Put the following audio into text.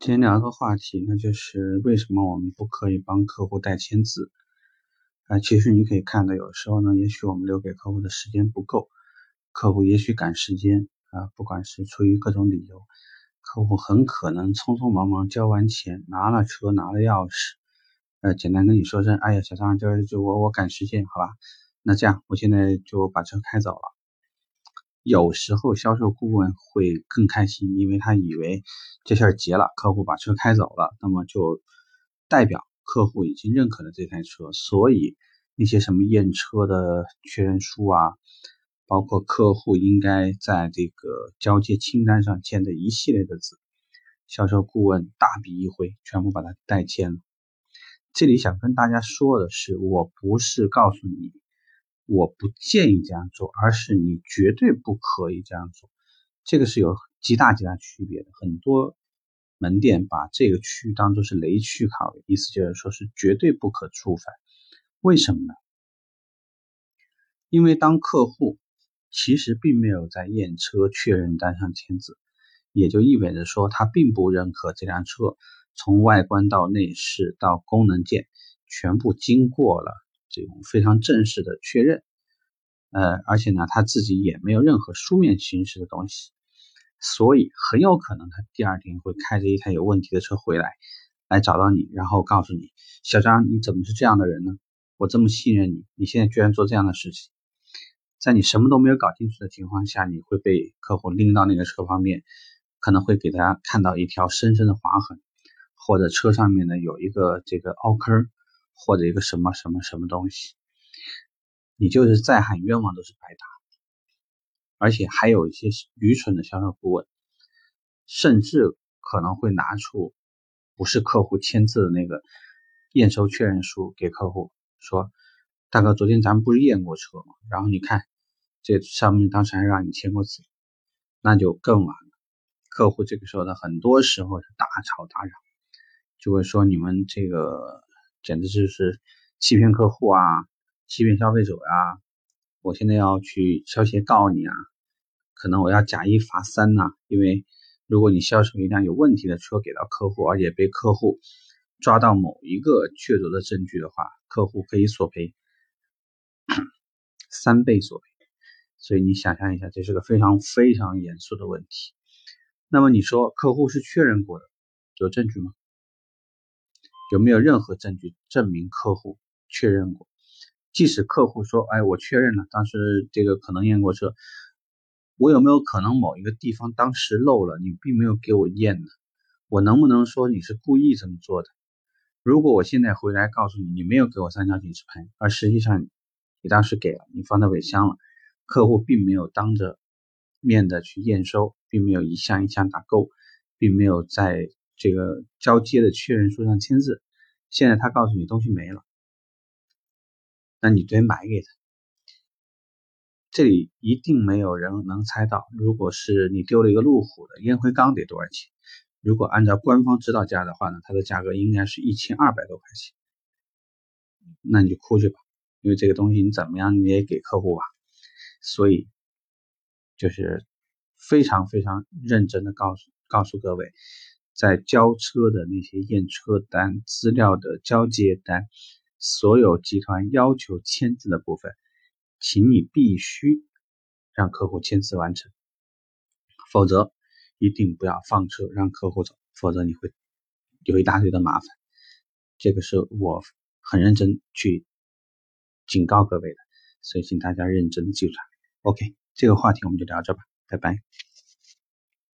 今天聊一个话题，那就是为什么我们不可以帮客户代签字？啊，其实你可以看到，有时候呢，也许我们留给客户的时间不够，客户也许赶时间啊，不管是出于各种理由，客户很可能匆匆忙忙交完钱，拿了车，拿了钥匙，呃，简单跟你说声，哎呀，小张，就就我我赶时间，好吧？那这样，我现在就把车开走了。有时候销售顾问会更开心，因为他以为这事儿结了，客户把车开走了，那么就代表客户已经认可了这台车，所以那些什么验车的确认书啊，包括客户应该在这个交接清单上签的一系列的字，销售顾问大笔一挥，全部把它代签了。这里想跟大家说的是，我不是告诉你。我不建议这样做，而是你绝对不可以这样做，这个是有极大极大区别的。很多门店把这个区域当做是雷区考虑，意思就是说是绝对不可触犯。为什么呢？因为当客户其实并没有在验车确认单上签字，也就意味着说他并不认可这辆车从外观到内饰到功能键全部经过了。这种非常正式的确认，呃，而且呢，他自己也没有任何书面形式的东西，所以很有可能他第二天会开着一台有问题的车回来，来找到你，然后告诉你，小张，你怎么是这样的人呢？我这么信任你，你现在居然做这样的事情，在你什么都没有搞清楚的情况下，你会被客户拎到那个车方面，可能会给大家看到一条深深的划痕，或者车上面呢有一个这个凹坑。或者一个什么什么什么东西，你就是再喊冤枉都是白搭。而且还有一些愚蠢的销售顾问，甚至可能会拿出不是客户签字的那个验收确认书给客户，说：“大哥，昨天咱们不是验过车吗？然后你看这上面当时还让你签过字，那就更完了。客户这个时候呢，很多时候是大吵大嚷，就会说你们这个。”简直就是欺骗客户啊，欺骗消费者呀！我现在要去消协告你啊，可能我要假一罚三呐。因为如果你销售一辆有问题的车给到客户，而且被客户抓到某一个确凿的证据的话，客户可以索赔三倍索赔。所以你想象一下，这是个非常非常严肃的问题。那么你说客户是确认过的，有证据吗？有没有任何证据证明客户确认过？即使客户说：“哎，我确认了，当时这个可能验过车。”我有没有可能某一个地方当时漏了，你并没有给我验呢？我能不能说你是故意这么做的？如果我现在回来告诉你，你没有给我三角警示牌，而实际上你当时给了，你放在尾箱了，客户并没有当着面的去验收，并没有一项一项打勾，并没有在。这个交接的确认书上签字，现在他告诉你东西没了，那你得买给他。这里一定没有人能猜到，如果是你丢了一个路虎的烟灰缸得多少钱？如果按照官方指导价的话呢，它的价格应该是一千二百多块钱。那你就哭去吧，因为这个东西你怎么样你也给客户吧。所以就是非常非常认真的告诉告诉各位。在交车的那些验车单、资料的交接单，所有集团要求签字的部分，请你必须让客户签字完成，否则一定不要放车让客户走，否则你会有一大堆的麻烦。这个是我很认真去警告各位的，所以请大家认真记住。OK，这个话题我们就聊这吧，拜拜。